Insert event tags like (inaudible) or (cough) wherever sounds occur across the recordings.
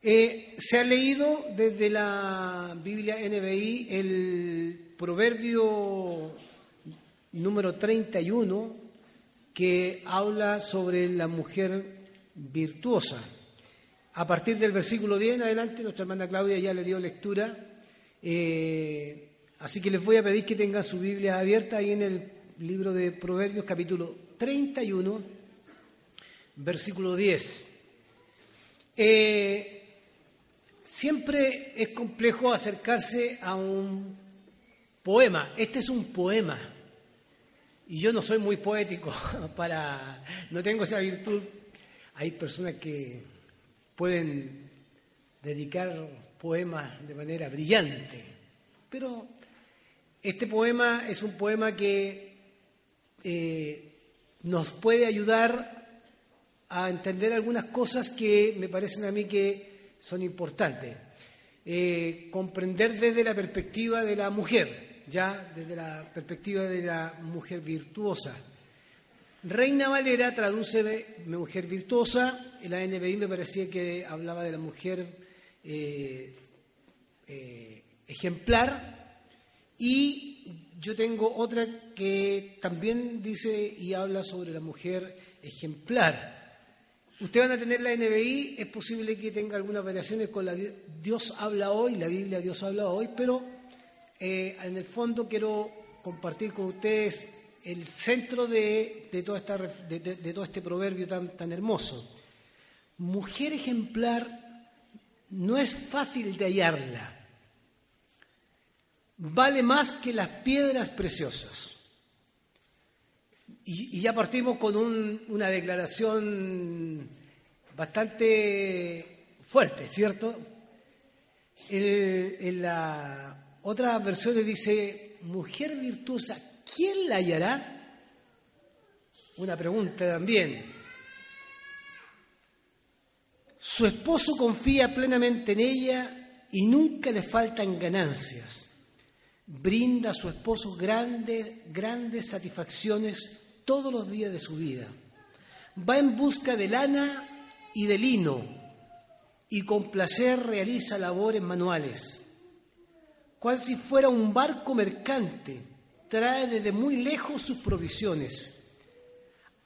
Eh, se ha leído desde la Biblia NBI el proverbio número 31 que habla sobre la mujer virtuosa. A partir del versículo 10 en adelante, nuestra hermana Claudia ya le dio lectura, eh, así que les voy a pedir que tengan su Biblia abierta ahí en el libro de Proverbios capítulo 31, versículo 10. Eh, Siempre es complejo acercarse a un poema. Este es un poema. Y yo no soy muy poético (laughs) para no tengo esa virtud. Hay personas que pueden dedicar poemas de manera brillante. Pero este poema es un poema que eh, nos puede ayudar a entender algunas cosas que me parecen a mí que son importantes. Eh, comprender desde la perspectiva de la mujer, ya desde la perspectiva de la mujer virtuosa. Reina Valera traduce mujer virtuosa, la NBI me parecía que hablaba de la mujer eh, eh, ejemplar y yo tengo otra que también dice y habla sobre la mujer ejemplar. Ustedes van a tener la NBI, es posible que tenga algunas variaciones con la Dios habla hoy, la Biblia Dios habla hoy, pero eh, en el fondo quiero compartir con ustedes el centro de, todo este proverbio tan, tan hermoso. Mujer ejemplar no es fácil de hallarla. Vale más que las piedras preciosas. Y, ya partimos con una declaración bastante fuerte, ¿cierto? en la otra versión le dice, mujer virtuosa, ¿quién la hallará? Una pregunta también. Su esposo confía plenamente en ella y nunca le faltan ganancias. Brinda a su esposo grandes, grandes satisfacciones todos los días de su vida. Va en busca de lana y de lino y con placer realiza labores manuales. Cual si fuera un barco mercante, trae desde muy lejos sus provisiones.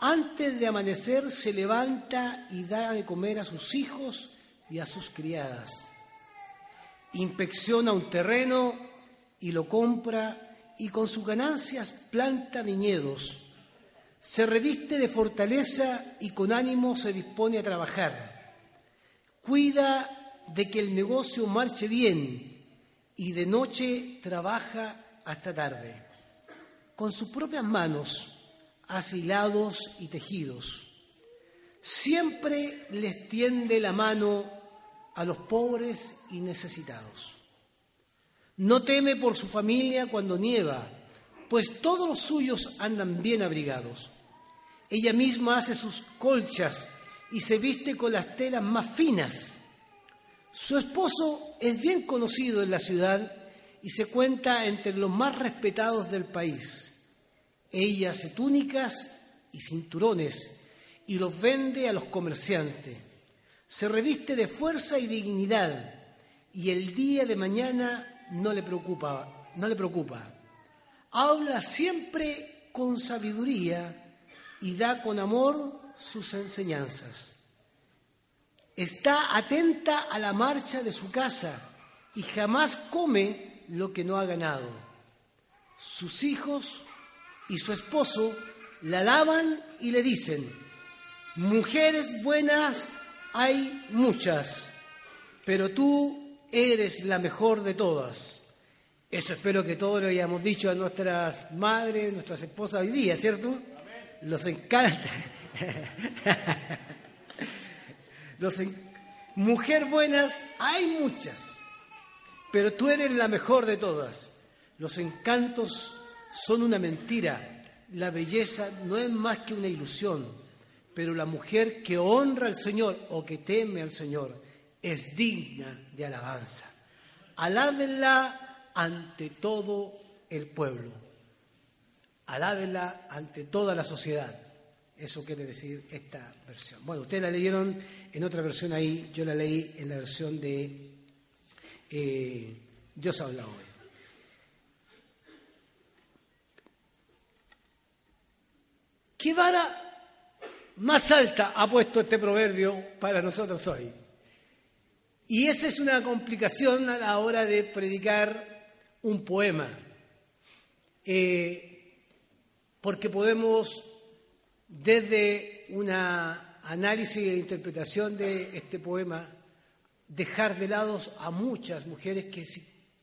Antes de amanecer se levanta y da de comer a sus hijos y a sus criadas. Inspecciona un terreno y lo compra y con sus ganancias planta viñedos se reviste de fortaleza y con ánimo se dispone a trabajar. Cuida de que el negocio marche bien y de noche trabaja hasta tarde. Con sus propias manos hace hilados y tejidos. Siempre les tiende la mano a los pobres y necesitados. No teme por su familia cuando nieva, pues todos los suyos andan bien abrigados. Ella misma hace sus colchas y se viste con las telas más finas. Su esposo es bien conocido en la ciudad y se cuenta entre los más respetados del país. Ella hace túnicas y cinturones y los vende a los comerciantes. Se reviste de fuerza y dignidad y el día de mañana no le preocupa, no le preocupa. Habla siempre con sabiduría y da con amor sus enseñanzas. Está atenta a la marcha de su casa y jamás come lo que no ha ganado. Sus hijos y su esposo la alaban y le dicen, mujeres buenas hay muchas, pero tú eres la mejor de todas. Eso espero que todos lo hayamos dicho a nuestras madres, nuestras esposas hoy día, ¿cierto? los encanta. (laughs) Mujer buenas, hay muchas, pero tú eres la mejor de todas. Los encantos son una mentira, la belleza no es más que una ilusión, pero la mujer que honra al Señor o que teme al Señor es digna de alabanza. Alábenla ante todo el pueblo. Alábenla ante toda la sociedad. Eso quiere decir esta versión. Bueno, ustedes la leyeron en otra versión ahí, yo la leí en la versión de eh, Dios habla hoy. ¿Qué vara más alta ha puesto este proverbio para nosotros hoy? Y esa es una complicación a la hora de predicar un poema, eh, porque podemos desde un análisis e interpretación de este poema dejar de lado a muchas mujeres que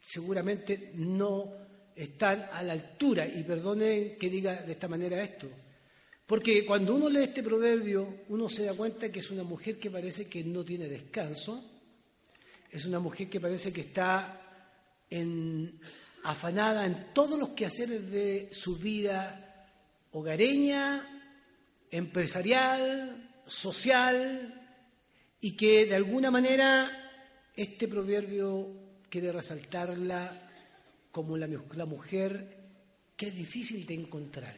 seguramente no están a la altura, y perdonen que diga de esta manera esto, porque cuando uno lee este proverbio, uno se da cuenta que es una mujer que parece que no tiene descanso, es una mujer que parece que está afanada en todos los quehaceres de su vida hogareña, empresarial, social, y que de alguna manera este proverbio quiere resaltarla como la, mujer que es difícil de encontrar.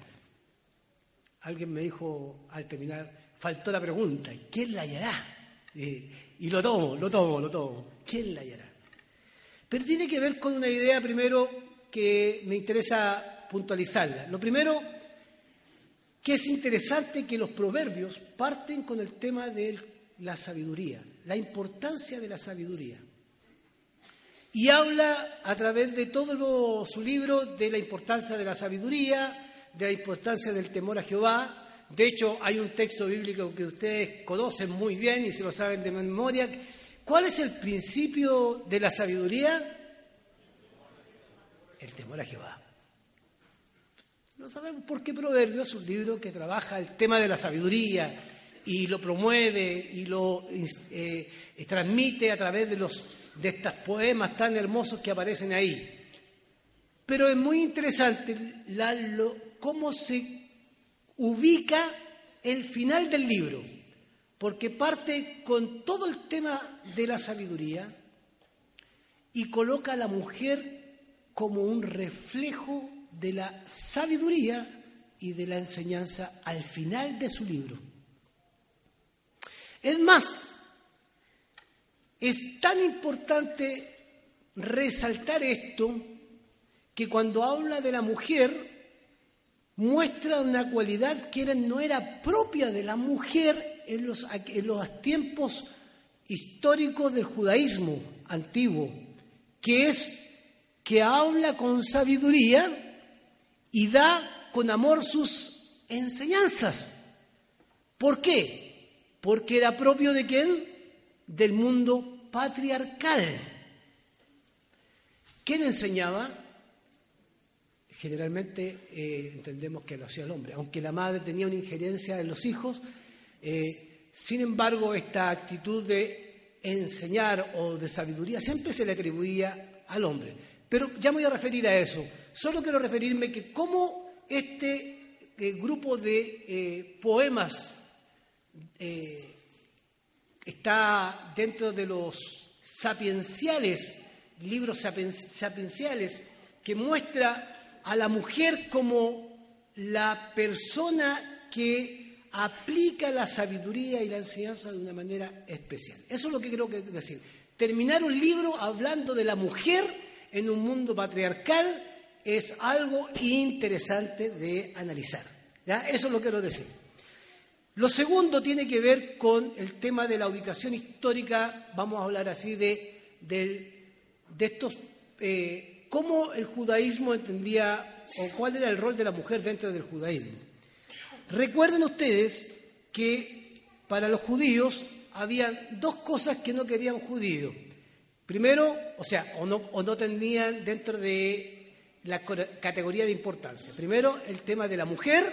Alguien me dijo al terminar, faltó la pregunta, ¿quién la hallará? y lo tomo, lo tomo, lo tomo. ¿Quién la hallará? Pero tiene que ver con una idea primero que me interesa puntualizarla. Lo primero, que es interesante que los proverbios parten con el tema de la sabiduría, la importancia de la sabiduría. Y habla a través de todo su libro de la importancia de la sabiduría, de la importancia del temor a Jehová. De hecho, hay un texto bíblico que ustedes conocen muy bien y se lo saben de memoria. ¿Cuál es el principio de la sabiduría? El temor a Jehová. No sabemos por qué Proverbios es un libro que trabaja el tema de la sabiduría y lo promueve y lo eh, transmite a través de, los, de estos poemas tan hermosos que aparecen ahí. Pero es muy interesante cómo se ubica el final del libro, porque parte con todo el tema de la sabiduría y coloca a la mujer como un reflejo de la sabiduría y de la enseñanza al final de su libro. Es más, es tan importante resaltar esto que cuando habla de la mujer muestra una cualidad que no era propia de la mujer en los, en los tiempos históricos del judaísmo antiguo, que es que habla con sabiduría y da con amor sus enseñanzas. ¿Por qué? Porque era propio de quién? Del mundo patriarcal. ¿Quién enseñaba? generalmente eh, entendemos que lo hacía el hombre, aunque la madre tenía una injerencia en los hijos, eh, sin embargo esta actitud de enseñar o de sabiduría siempre se le atribuía al hombre. Pero ya me voy a referir a eso. Solo quiero referirme que cómo este eh, grupo de poemas está dentro de los sapienciales, libros sapienciales, que muestra a la mujer como la persona que aplica la sabiduría y la enseñanza de una manera especial. Eso es lo que creo que decir. Terminar un libro hablando de la mujer en un mundo patriarcal es algo interesante de analizar. Eso es lo que quiero decir. Lo segundo tiene que ver con el tema de la ubicación histórica, vamos a hablar así de, de, estos eh, cómo el judaísmo entendía o cuál era el rol de la mujer dentro del judaísmo. Recuerden ustedes que para los judíos había dos cosas que no querían judíos. Primero, o sea, o no, o no tenían dentro de la categoría de importancia. Primero, el tema de la mujer,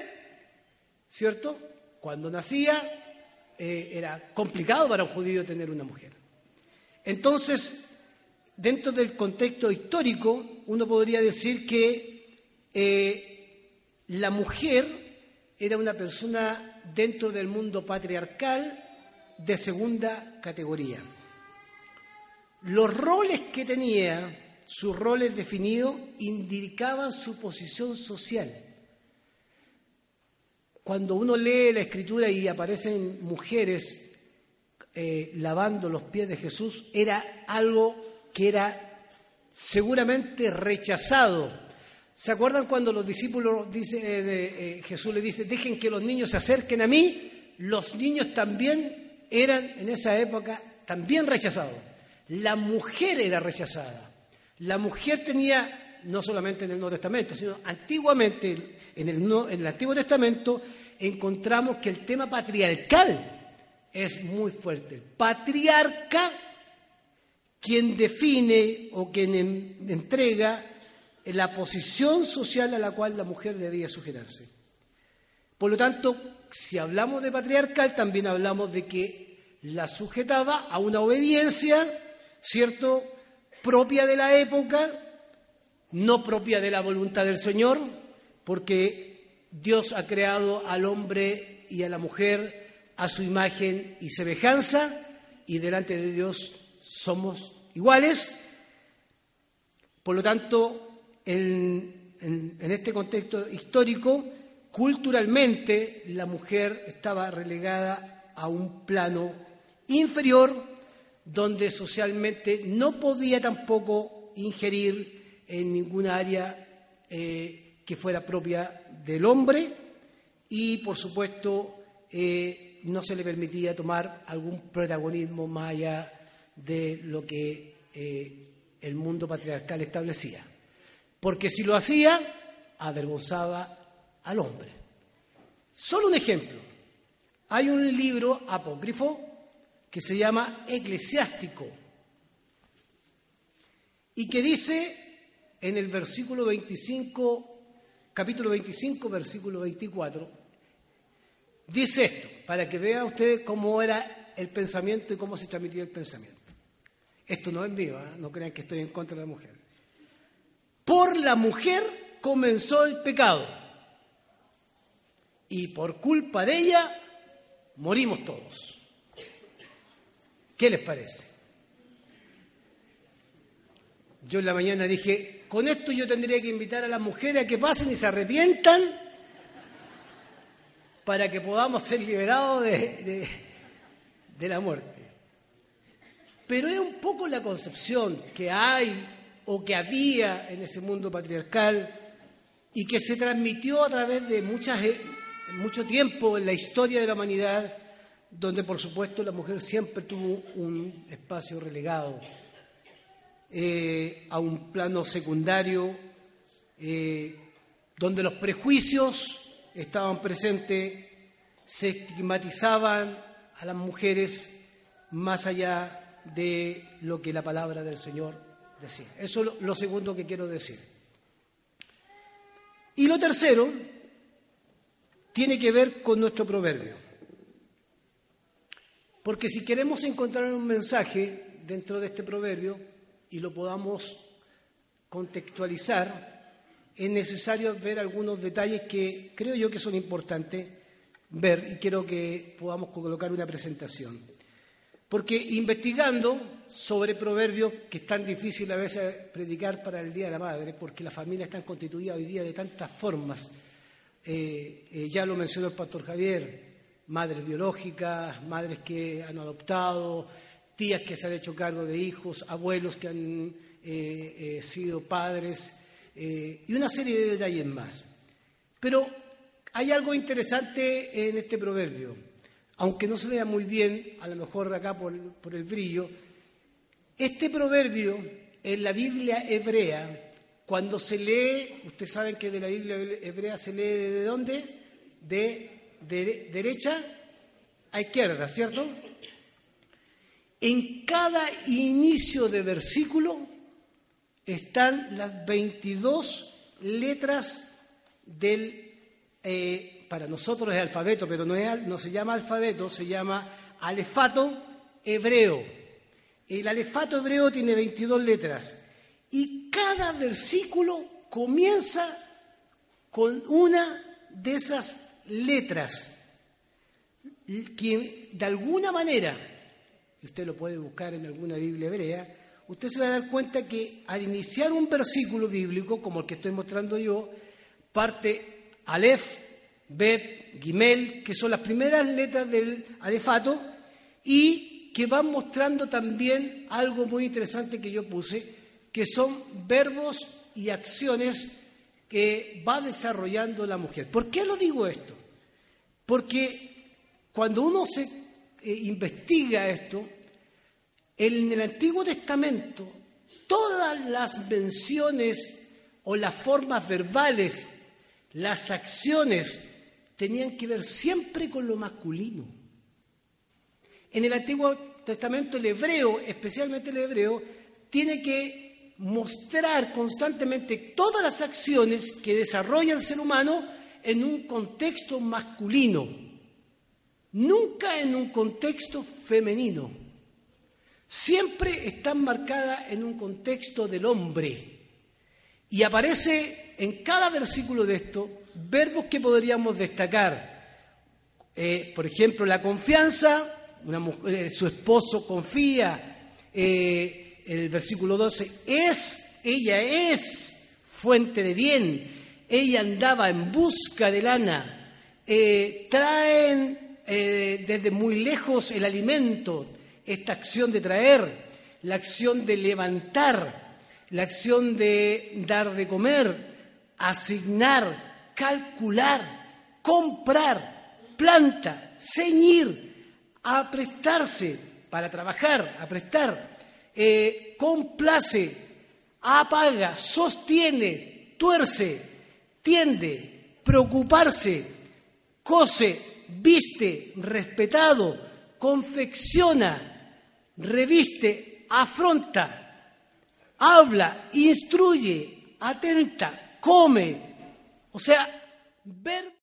¿cierto? Cuando nacía eh, era complicado para un judío tener una mujer. Entonces, dentro del contexto histórico, uno podría decir que eh, la mujer era una persona dentro del mundo patriarcal de segunda categoría. Los roles que tenía, sus roles definidos, indicaban su posición social. Cuando uno lee la escritura y aparecen mujeres eh, lavando los pies de Jesús, era algo que era seguramente rechazado. ¿Se acuerdan cuando los discípulos eh, de, eh, Jesús le dice, dejen que los niños se acerquen a mí? Los niños también eran en esa época también rechazados. La mujer era rechazada. La mujer tenía, no solamente en el Nuevo Testamento, sino antiguamente en el, en el Antiguo Testamento, encontramos que el tema patriarcal es muy fuerte. patriarca, quien define o quien entrega la posición social a la cual la mujer debía sujetarse. Por lo tanto, si hablamos de patriarcal, también hablamos de que la sujetaba a una obediencia, ¿cierto?, propia de la época, no propia de la voluntad del Señor, porque Dios ha creado al hombre y a la mujer a su imagen y semejanza y delante de Dios somos iguales. Por lo tanto, en, este contexto histórico, culturalmente la mujer estaba relegada a un plano inferior donde socialmente no podía tampoco ingerir en ninguna área eh, que fuera propia del hombre y, por supuesto, eh, no se le permitía tomar algún protagonismo más allá de lo que eh, el mundo patriarcal establecía. Porque si lo hacía, avergonzaba al hombre. Solo un ejemplo. Hay un libro apócrifo que se llama Eclesiástico y que dice en el versículo 25, capítulo 25, versículo 24, Dice esto, para que vean ustedes cómo era el pensamiento y cómo se transmitía el pensamiento. Esto no es mío, ¿eh? no crean que estoy en contra de la mujer. Por la mujer comenzó el pecado y por culpa de ella morimos todos. ¿Qué les parece? Yo en la mañana dije, con esto yo tendría que invitar a las mujeres a que pasen y se arrepientan para que podamos ser liberados de, la muerte. Pero es un poco la concepción que hay o que había en ese mundo patriarcal y que se transmitió a través de eh, mucho tiempo en la historia de la humanidad, donde por supuesto la mujer siempre tuvo un espacio relegado eh, a un plano secundario, eh, donde los prejuicios estaban presentes, se estigmatizaban a las mujeres más allá de lo que la palabra del Señor decía. Eso es lo, segundo que quiero decir. Y lo tercero tiene que ver con nuestro proverbio. Porque si queremos encontrar un mensaje dentro de este proverbio y lo podamos contextualizar, es necesario ver algunos detalles que creo yo que son importantes ver y quiero que podamos colocar una presentación. Porque investigando sobre proverbios, que es tan difícil a veces predicar para el Día de la Madre, porque las familias están constituidas hoy día de tantas formas, eh, eh, ya lo mencionó el pastor Javier, madres biológicas, madres que han adoptado, tías que se han hecho cargo de hijos, abuelos que han eh, sido padres, y una serie de detalles más. Pero hay algo interesante en este proverbio, aunque no se vea muy bien, a lo mejor acá por, el brillo. Este proverbio en la Biblia hebrea, cuando se lee, ustedes saben que de la Biblia hebrea se lee de dónde? De, de derecha a izquierda, ¿cierto? En cada inicio de versículo están las 22 letras del, eh, para nosotros es alfabeto, pero no, se llama alfabeto, se llama alefato hebreo. El alefato hebreo tiene 22 letras y cada versículo comienza con una de esas letras que de alguna manera, usted lo puede buscar en alguna Biblia hebrea, usted se va a dar cuenta que al iniciar un versículo bíblico, como el que estoy mostrando yo, parte Aleph, Bet, Gimel, que son las primeras letras del alefato, y que van mostrando también algo muy interesante que yo puse, que son verbos y acciones que va desarrollando la mujer. ¿Por qué lo digo esto? Porque cuando uno se eh, investiga esto, en el Antiguo Testamento, todas las menciones o las formas verbales, las acciones, tenían que ver siempre con lo masculino. En el Antiguo Testamento el hebreo, especialmente el hebreo, tiene que mostrar constantemente todas las acciones que desarrolla el ser humano en un contexto masculino, nunca en un contexto femenino siempre están marcadas en un contexto del hombre. Y aparece en cada versículo de esto verbos que podríamos destacar. Eh, por ejemplo, la confianza, eh, su esposo confía. Eh, el versículo 12, es, ella es fuente de bien. Ella andaba en busca de lana. traen desde muy lejos el alimento, esta acción de traer, la acción de levantar, la acción de dar de comer, asignar, calcular, comprar, planta, ceñir, aprestarse para trabajar, aprestar, eh, complace, apaga, sostiene, tuerce, tiende, preocuparse, cose, viste, respetado, confecciona, reviste, afronta, habla, instruye, atenta, come. O sea, ver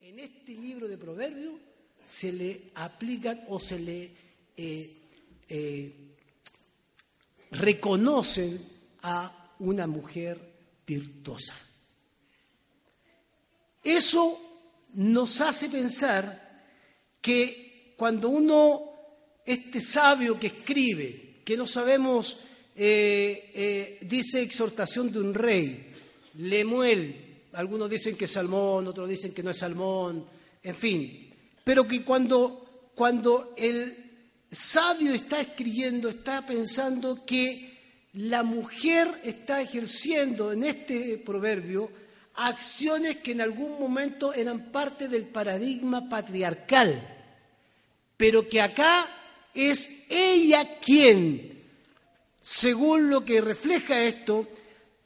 En este libro de Proverbios se le aplican o se le eh, eh, reconocen a una mujer virtuosa. Eso nos hace pensar que cuando uno, este sabio que escribe, que no sabemos, eh, eh, dice exhortación de un rey, Lemuel, algunos dicen que es Salmón, otros dicen que no es Salmón, en fin, pero que cuando, cuando el sabio está escribiendo, está pensando que la mujer está ejerciendo en este proverbio acciones que en algún momento eran parte del paradigma patriarcal, pero que acá es ella quien, según lo que refleja esto,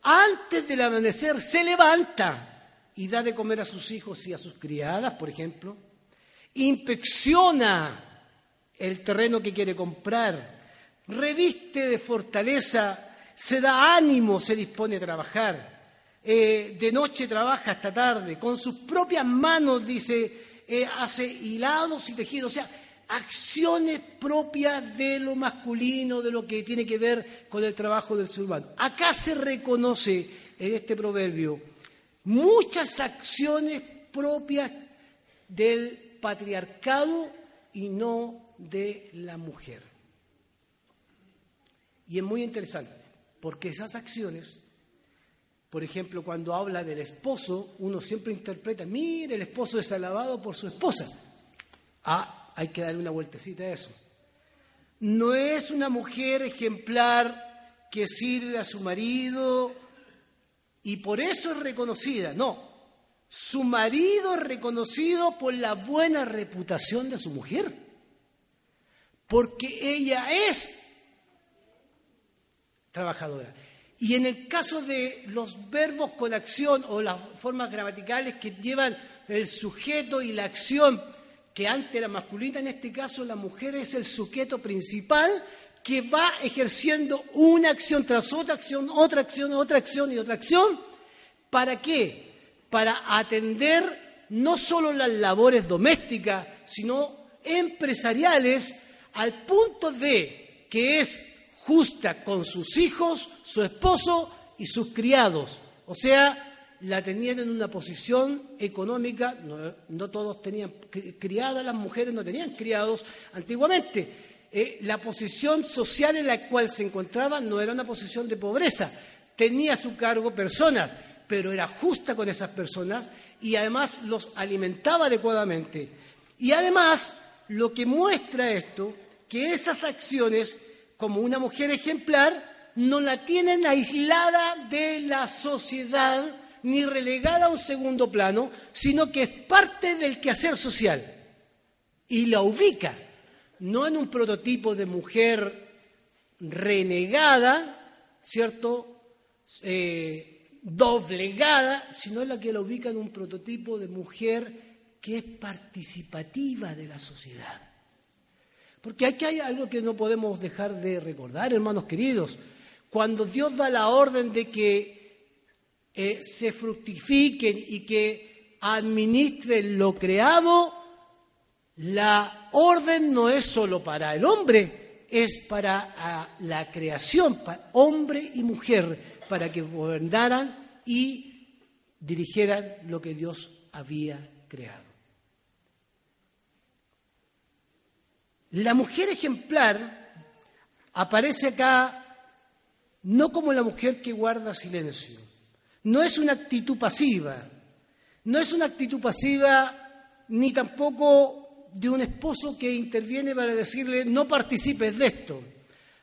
antes del amanecer se levanta y da de comer a sus hijos y a sus criadas, por ejemplo, inspecciona el terreno que quiere comprar, reviste de fortaleza, se da ánimo, se dispone a trabajar. Eh, de noche trabaja hasta tarde, con sus propias manos, dice, eh, hace hilados y tejidos, o sea, acciones propias de lo masculino, de lo que tiene que ver con el trabajo del ser humano. Acá se reconoce en este proverbio muchas acciones propias del patriarcado y no de la mujer. Y es muy interesante, porque esas acciones por ejemplo, cuando habla del esposo, uno siempre interpreta, mire, el esposo es alabado por su esposa. Ah, hay que darle una vueltecita a eso. No es una mujer ejemplar que sirve a su marido y por eso es reconocida, no. Su marido es reconocido por la buena reputación de su mujer, porque ella es trabajadora. Y en el caso de los verbos con acción o las formas gramaticales que llevan el sujeto y la acción, que antes era masculina, en este caso la mujer es el sujeto principal que va ejerciendo una acción tras otra acción, otra acción, otra acción y otra acción. ¿Para qué? Para atender no solo las labores domésticas, sino empresariales, al punto de que es justa con sus hijos, su esposo y sus criados. O sea, la tenían en una posición económica, no, todos tenían criadas, las mujeres no tenían criados antiguamente. Eh, la posición social en la cual se encontraban no era una posición de pobreza, tenía a su cargo personas, pero era justa con esas personas y además los alimentaba adecuadamente. Y además, lo que muestra esto, que esas acciones, como una mujer ejemplar, no la tienen aislada de la sociedad ni relegada a un segundo plano, sino que es parte del quehacer social y la ubica, no en un prototipo de mujer renegada, ¿cierto? Eh, doblegada, sino en la que la ubica en un prototipo de mujer que es participativa de la sociedad. Porque aquí hay algo que no podemos dejar de recordar, hermanos queridos. Cuando Dios da la orden de que eh, se fructifiquen y que administren lo creado, la orden no es solo para el hombre, es para ah, la creación, para hombre y mujer, para que gobernaran y dirigieran lo que Dios había creado. La mujer ejemplar aparece acá no como la mujer que guarda silencio, no es una actitud pasiva, no es una actitud pasiva ni tampoco de un esposo que interviene para decirle no participes de esto.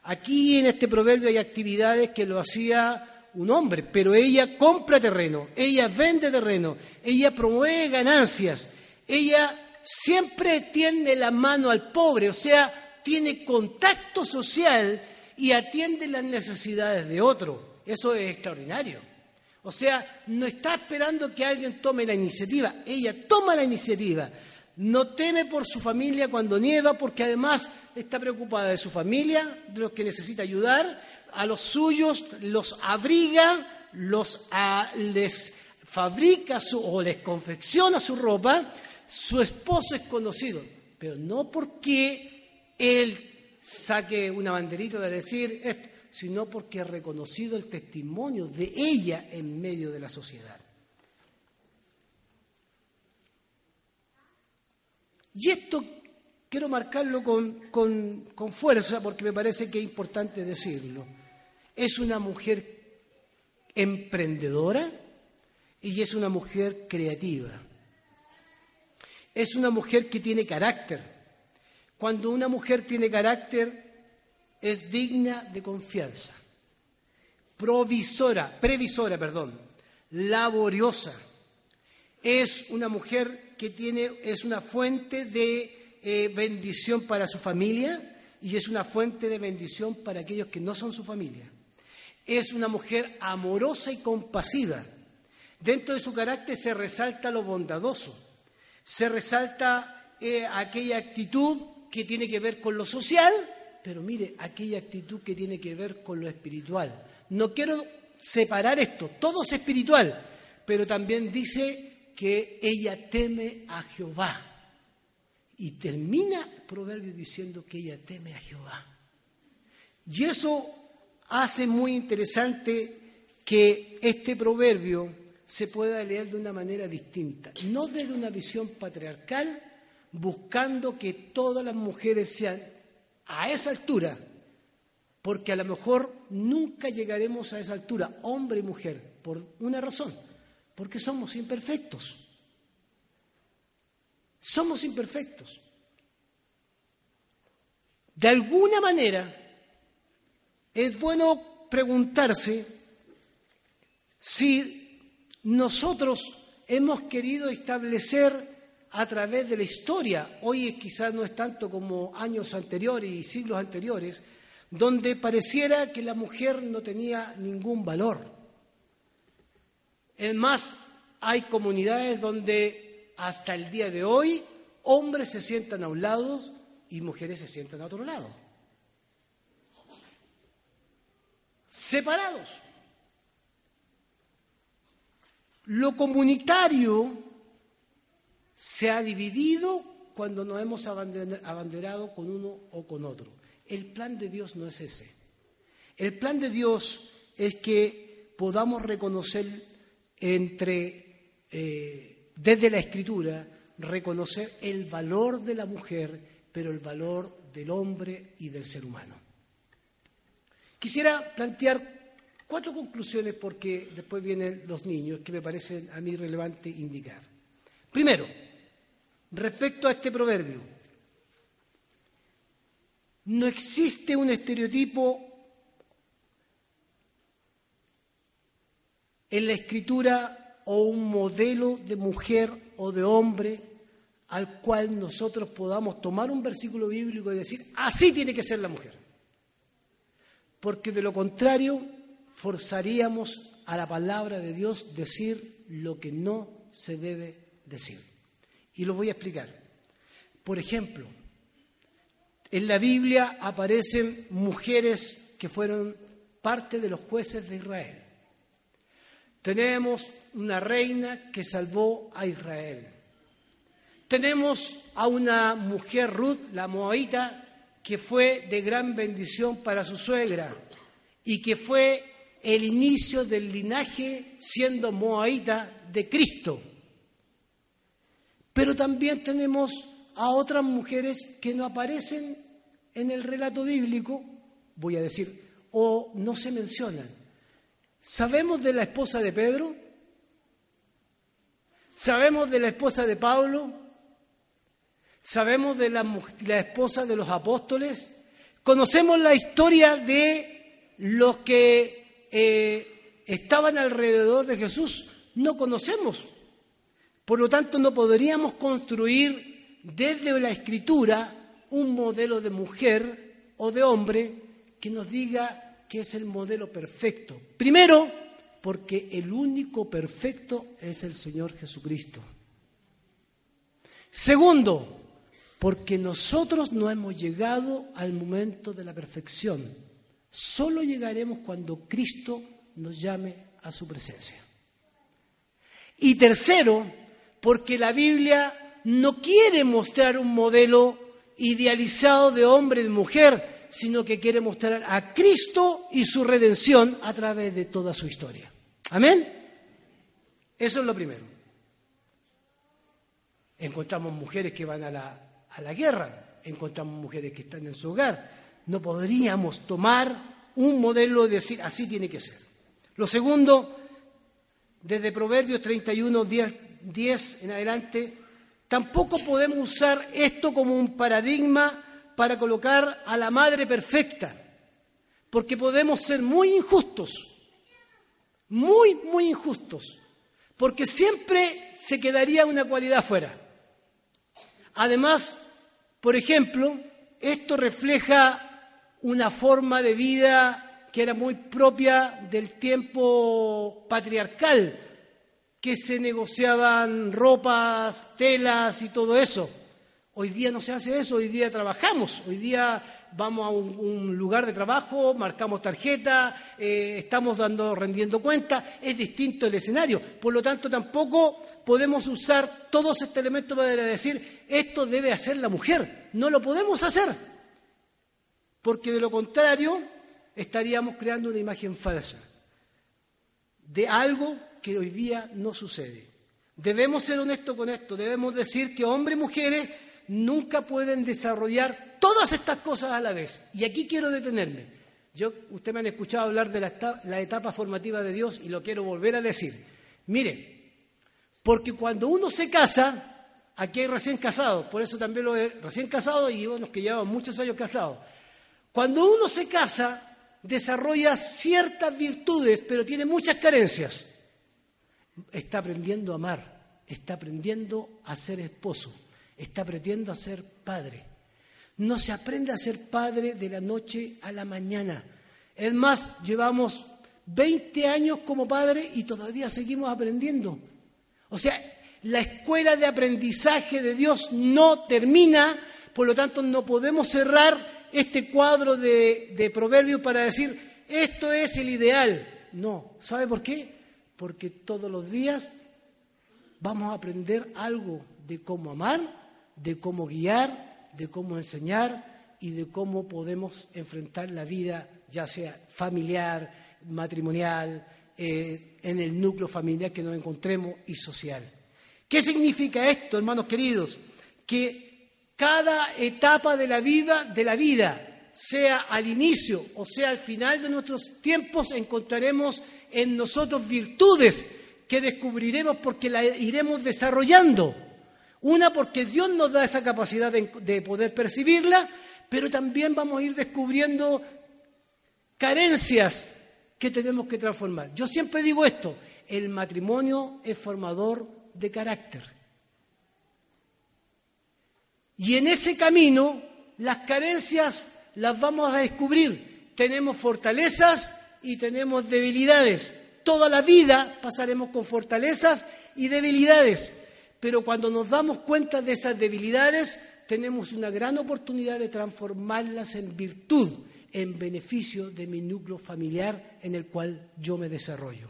Aquí en este proverbio hay actividades que lo hacía un hombre, pero ella compra terreno, ella vende terreno, ella promueve ganancias, ella siempre tiende la mano al pobre, o sea, tiene contacto social y atiende las necesidades de otro. Eso es extraordinario. O sea, no está esperando que alguien tome la iniciativa, ella toma la iniciativa. No teme por su familia cuando nieva, porque además está preocupada de su familia, de los que necesita ayudar, a los suyos los abriga, los les fabrica o les confecciona su ropa. Su esposo es conocido, pero no porque él saque una banderita de decir esto sino porque ha reconocido el testimonio de ella en medio de la sociedad. Y esto quiero marcarlo con, fuerza porque me parece que es importante decirlo. Es una mujer emprendedora y es una mujer creativa. Es una mujer que tiene carácter. Cuando una mujer tiene carácter, es digna de confianza, provisora, previsora, perdón, laboriosa. Es una mujer que tiene, es una fuente de eh, bendición para su familia y es una fuente de bendición para aquellos que no son su familia. Es una mujer amorosa y compasiva. Dentro de su carácter se resalta lo bondadoso, se resalta eh, aquella actitud que tiene que ver con lo social pero mire, aquella actitud que tiene que ver con lo espiritual. No quiero separar esto, todo es espiritual, pero también dice que ella teme a Jehová. Y termina el proverbio diciendo que ella teme a Jehová. Y eso hace muy interesante que este proverbio se pueda leer de una manera distinta, no desde una visión patriarcal, buscando que todas las mujeres sean a esa altura, porque a lo mejor nunca llegaremos a esa altura, hombre y mujer, por una razón, porque somos imperfectos. Somos imperfectos. De alguna manera, es bueno preguntarse si nosotros hemos querido establecer a través de la historia, hoy quizás no es tanto como años anteriores y siglos anteriores, donde pareciera que la mujer no tenía ningún valor. Es más, hay comunidades donde hasta el día de hoy hombres se sientan a un lado y mujeres se sientan a otro lado. Separados. Lo comunitario se ha dividido cuando nos hemos abanderado con uno o con otro. El plan de Dios no es ese. El plan de Dios es que podamos reconocer entre, eh, desde la Escritura, reconocer el valor de la mujer, pero el valor del hombre y del ser humano. Quisiera plantear cuatro conclusiones porque después vienen los niños que me parecen a mí relevante indicar. Primero, respecto a este proverbio, no existe un estereotipo en la escritura o un modelo de mujer o de hombre al cual nosotros podamos tomar un versículo bíblico y decir, así tiene que ser la mujer. Porque de lo contrario, forzaríamos a la palabra de Dios decir lo que no se debe decir. Y lo voy a explicar. Por ejemplo, en la Biblia aparecen mujeres que fueron parte de los jueces de Israel. Tenemos una reina que salvó a Israel. Tenemos a una mujer, Ruth, la moabita, que fue de gran bendición para su suegra y que fue el inicio del linaje siendo moabita de Cristo. Pero también tenemos a otras mujeres que no aparecen en el relato bíblico, voy a decir, o no se mencionan. ¿Sabemos de la esposa de Pedro? ¿Sabemos de la esposa de Pablo? sabemos de la, esposa de los apóstoles, conocemos la historia de los que eh, estaban alrededor de Jesús, no conocemos. Por lo tanto, no podríamos construir desde la escritura un modelo de mujer o de hombre que nos diga que es el modelo perfecto. Primero, porque el único perfecto es el Señor Jesucristo. Segundo, porque nosotros no hemos llegado al momento de la perfección. Solo llegaremos cuando Cristo nos llame a su presencia. Y tercero, porque la Biblia no quiere mostrar un modelo idealizado de hombre y mujer, sino que quiere mostrar a Cristo y su redención a través de toda su historia. Amén. Eso es lo primero. Encontramos mujeres que van a la a la guerra, encontramos mujeres que están en su hogar. No podríamos tomar un modelo y decir así tiene que ser. Lo segundo, desde Proverbios 31, 10, 10 en adelante, tampoco podemos usar esto como un paradigma para colocar a la madre perfecta, porque podemos ser muy injustos, muy, muy injustos, porque siempre se quedaría una cualidad fuera. Además, por ejemplo, esto refleja una forma de vida que era muy propia del tiempo patriarcal, que se negociaban ropas, telas y todo eso. Hoy día no se hace eso, hoy día trabajamos, hoy día vamos a un, lugar de trabajo, marcamos tarjeta, eh, estamos dando, rendiendo cuenta, es distinto el escenario. Por lo tanto, tampoco podemos usar todos estos elementos para decir, esto debe hacer la mujer. No lo podemos hacer, porque de lo contrario estaríamos creando una imagen falsa de algo que hoy día no sucede. Debemos ser honestos con esto, debemos decir que hombres y mujeres nunca pueden desarrollar todas estas cosas a la vez. Y aquí quiero detenerme. Yo, usted me han escuchado hablar de la, la etapa formativa de Dios y lo quiero volver a decir. Mire, porque cuando uno se casa, aquí hay recién casados, por eso también lo he recién casado y unos que llevan muchos años casados. Cuando uno se casa, desarrolla ciertas virtudes, pero tiene muchas carencias. Está aprendiendo a amar, está aprendiendo a ser esposo, está aprendiendo a ser padre. No se aprende a ser padre de la noche a la mañana. Es más, llevamos 20 años como padre y todavía seguimos aprendiendo. O sea, la escuela de aprendizaje de Dios no termina, por lo tanto no podemos cerrar este cuadro de, de proverbios para decir, esto es el ideal. No, ¿sabe por qué? Porque todos los días vamos a aprender algo de cómo amar, de cómo guiar, de cómo enseñar y de cómo podemos enfrentar la vida, ya sea familiar, matrimonial, eh, en el núcleo familiar que nos encontremos y social. ¿Qué significa esto, hermanos queridos? Que cada etapa de la vida, de la vida, sea al inicio o sea al final de nuestros tiempos, encontraremos en nosotros virtudes que descubriremos porque las iremos desarrollando. Una porque Dios nos da esa capacidad de, de poder percibirla, pero también vamos a ir descubriendo carencias que tenemos que transformar. Yo siempre digo esto, el matrimonio es formador de carácter. Y en ese camino las carencias las vamos a descubrir. Tenemos fortalezas y tenemos debilidades. Toda la vida pasaremos con fortalezas y debilidades. Pero cuando nos damos cuenta de esas debilidades, tenemos una gran oportunidad de transformarlas en virtud en beneficio de mi núcleo familiar en el cual yo me desarrollo.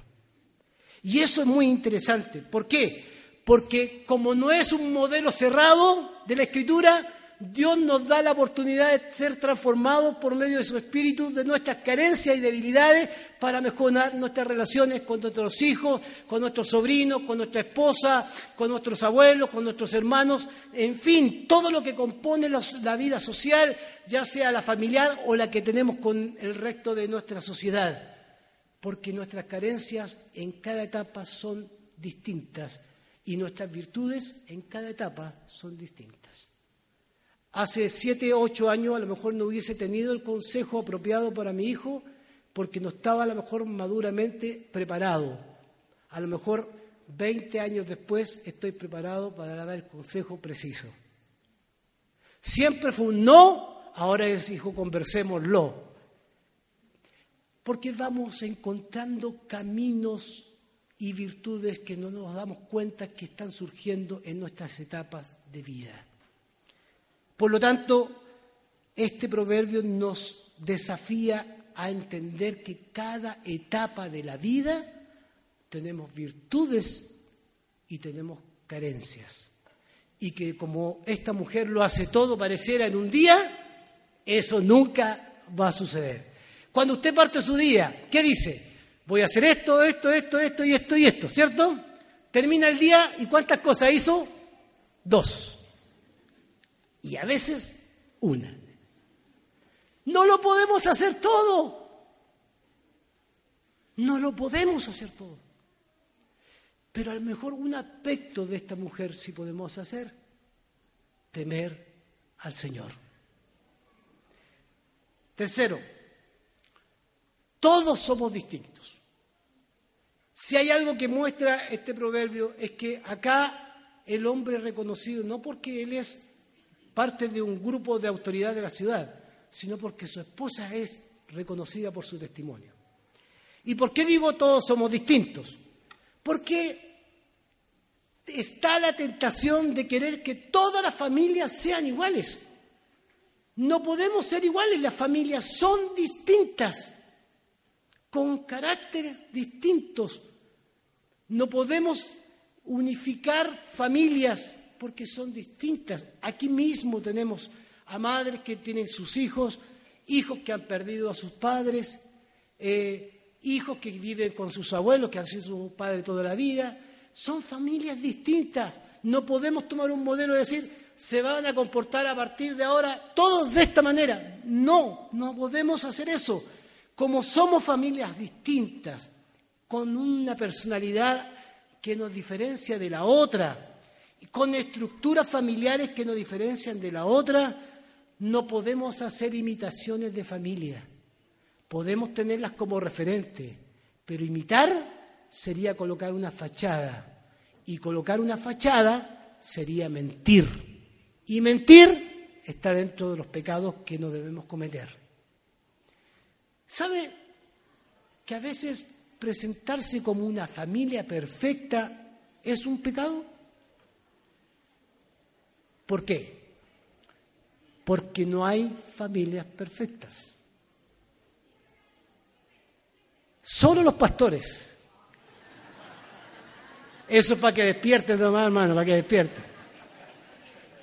Y eso es muy interesante. ¿Por qué? Porque como no es un modelo cerrado de la escritura, Dios nos da la oportunidad de ser transformados por medio de su espíritu, de nuestras carencias y debilidades, para mejorar nuestras relaciones con nuestros hijos, con nuestros sobrinos, con nuestra esposa, con nuestros abuelos, con nuestros hermanos, en fin, todo lo que compone la vida social, ya sea la familiar o la que tenemos con el resto de nuestra sociedad. Porque nuestras carencias en cada etapa son distintas y nuestras virtudes en cada etapa son distintas. Hace siete, ocho años a lo mejor no hubiese tenido el consejo apropiado para mi hijo porque no estaba a lo mejor maduramente preparado. A lo mejor 20 años después estoy preparado para dar el consejo preciso. Siempre fue un no, ahora es hijo, conversémoslo. Porque vamos encontrando caminos y virtudes que no nos damos cuenta que están surgiendo en nuestras etapas de vida. Por lo tanto, este proverbio nos desafía a entender que cada etapa de la vida tenemos virtudes y tenemos carencias. Y que como esta mujer lo hace todo pareciera en un día, eso nunca va a suceder. Cuando usted parte su día, ¿qué dice? Voy a hacer esto, esto, esto, esto y esto y esto, ¿cierto? Termina el día y ¿cuántas cosas hizo? Dos y a veces una. No lo podemos hacer todo. No lo podemos hacer todo. Pero a lo mejor un aspecto de esta mujer sí podemos hacer, temer al Señor. Tercero, todos somos distintos. Si hay algo que muestra este proverbio es que acá el hombre reconocido no porque él es parte de un grupo de autoridad de la ciudad, sino porque su esposa es reconocida por su testimonio. ¿Y por qué digo todos somos distintos? Porque está la tentación de querer que todas las familias sean iguales. No podemos ser iguales, las familias son distintas, con caracteres distintos. No podemos unificar familias porque son distintas. Aquí mismo tenemos a madres que tienen sus hijos, hijos que han perdido a sus padres, eh, hijos que viven con sus abuelos, que han sido sus padres toda la vida. Son familias distintas. No podemos tomar un modelo y decir, se van a comportar a partir de ahora todos de esta manera. No, no podemos hacer eso. Como somos familias distintas, con una personalidad que nos diferencia de la otra, con estructuras familiares que nos diferencian de la otra, no podemos hacer imitaciones de familia. Podemos tenerlas como referente, pero imitar sería colocar una fachada. Y colocar una fachada sería mentir. Y mentir está dentro de los pecados que no debemos cometer. ¿Sabe que a veces presentarse como una familia perfecta es un pecado? ¿Por qué? Porque no hay familias perfectas. Solo los pastores. Eso es para que despierten, hermano, para que despierten.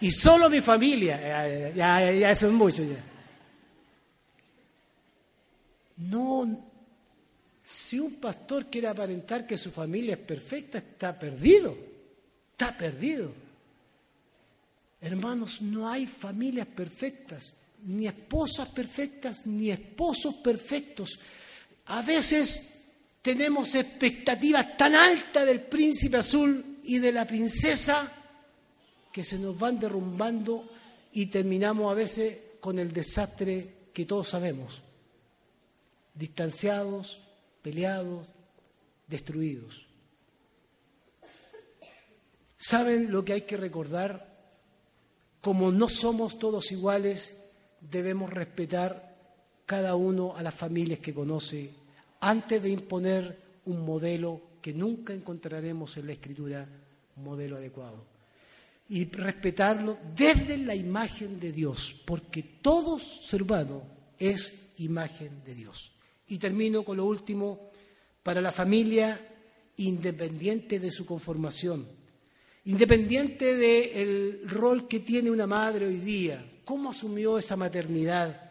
Y solo mi familia. Ya, ya, ya eso es mucho ya. No, si un pastor quiere aparentar que su familia es perfecta, está perdido. Está perdido. Hermanos, no hay familias perfectas, ni esposas perfectas, ni esposos perfectos. A veces tenemos expectativas tan altas del príncipe azul y de la princesa que se nos van derrumbando y terminamos a veces con el desastre que todos sabemos distanciados, peleados, destruidos. ¿Saben lo que hay que recordar? Como no somos todos iguales, debemos respetar cada uno a las familias que conoce antes de imponer un modelo que nunca encontraremos en la escritura, un modelo adecuado. Y respetarlo desde la imagen de Dios, porque todo ser humano es imagen de Dios. Y termino con lo último, para la familia independiente de su conformación, independiente del rol que tiene una madre hoy día, cómo asumió esa maternidad.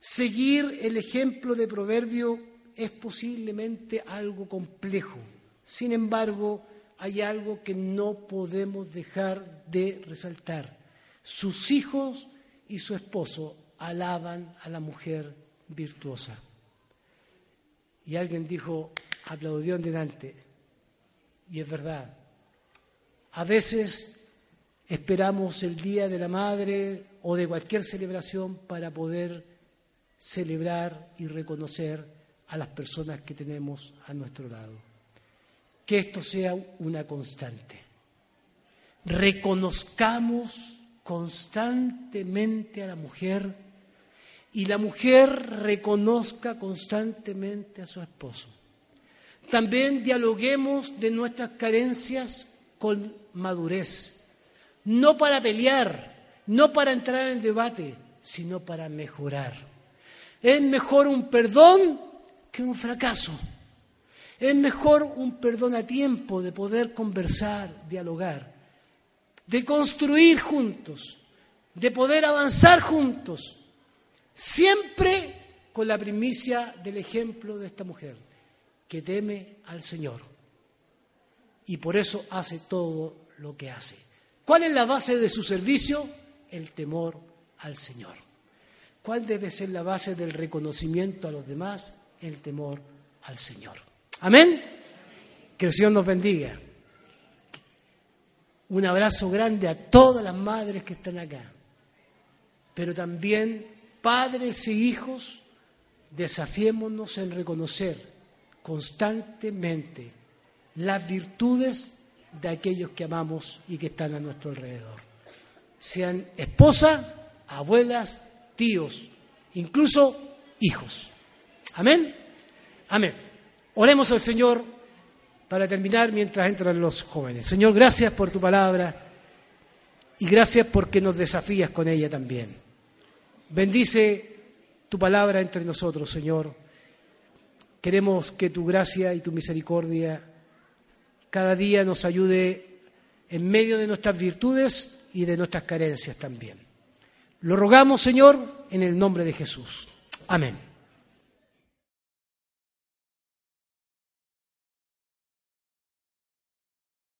Seguir el ejemplo de Proverbio es posiblemente algo complejo. Sin embargo, hay algo que no podemos dejar de resaltar. Sus hijos y su esposo alaban a la mujer virtuosa. Y alguien dijo, aplaudió en delante. Y es verdad. A veces esperamos el Día de la Madre o de cualquier celebración para poder celebrar y reconocer a las personas que tenemos a nuestro lado. Que esto sea una constante. Reconozcamos constantemente a la mujer y la mujer reconozca constantemente a su esposo. También dialoguemos de nuestras carencias con madurez, no para pelear, no para entrar en debate, sino para mejorar. Es mejor un perdón que un fracaso. Es mejor un perdón a tiempo de poder conversar, dialogar, de construir juntos, de poder avanzar juntos Siempre con la primicia del ejemplo de esta mujer, que teme al Señor. Y por eso hace todo lo que hace. ¿Cuál es la base de su servicio? El temor al Señor. ¿Cuál debe ser la base del reconocimiento a los demás? El temor al Señor. Amén. Que el Señor nos bendiga. Un abrazo grande a todas las madres que están acá, pero también padres e hijos, desafiémonos en reconocer constantemente las virtudes de aquellos que amamos y que están a nuestro alrededor. Sean esposas, abuelas, tíos, incluso hijos. Amén. Amén. Oremos al Señor para terminar mientras entran los jóvenes. Señor, gracias por tu palabra y gracias porque nos desafías con ella también. Bendice tu palabra entre nosotros, Señor. Queremos que tu gracia y tu misericordia cada día nos ayude en medio de nuestras virtudes y de nuestras carencias también. Lo rogamos, Señor, en el nombre de Jesús. Amén.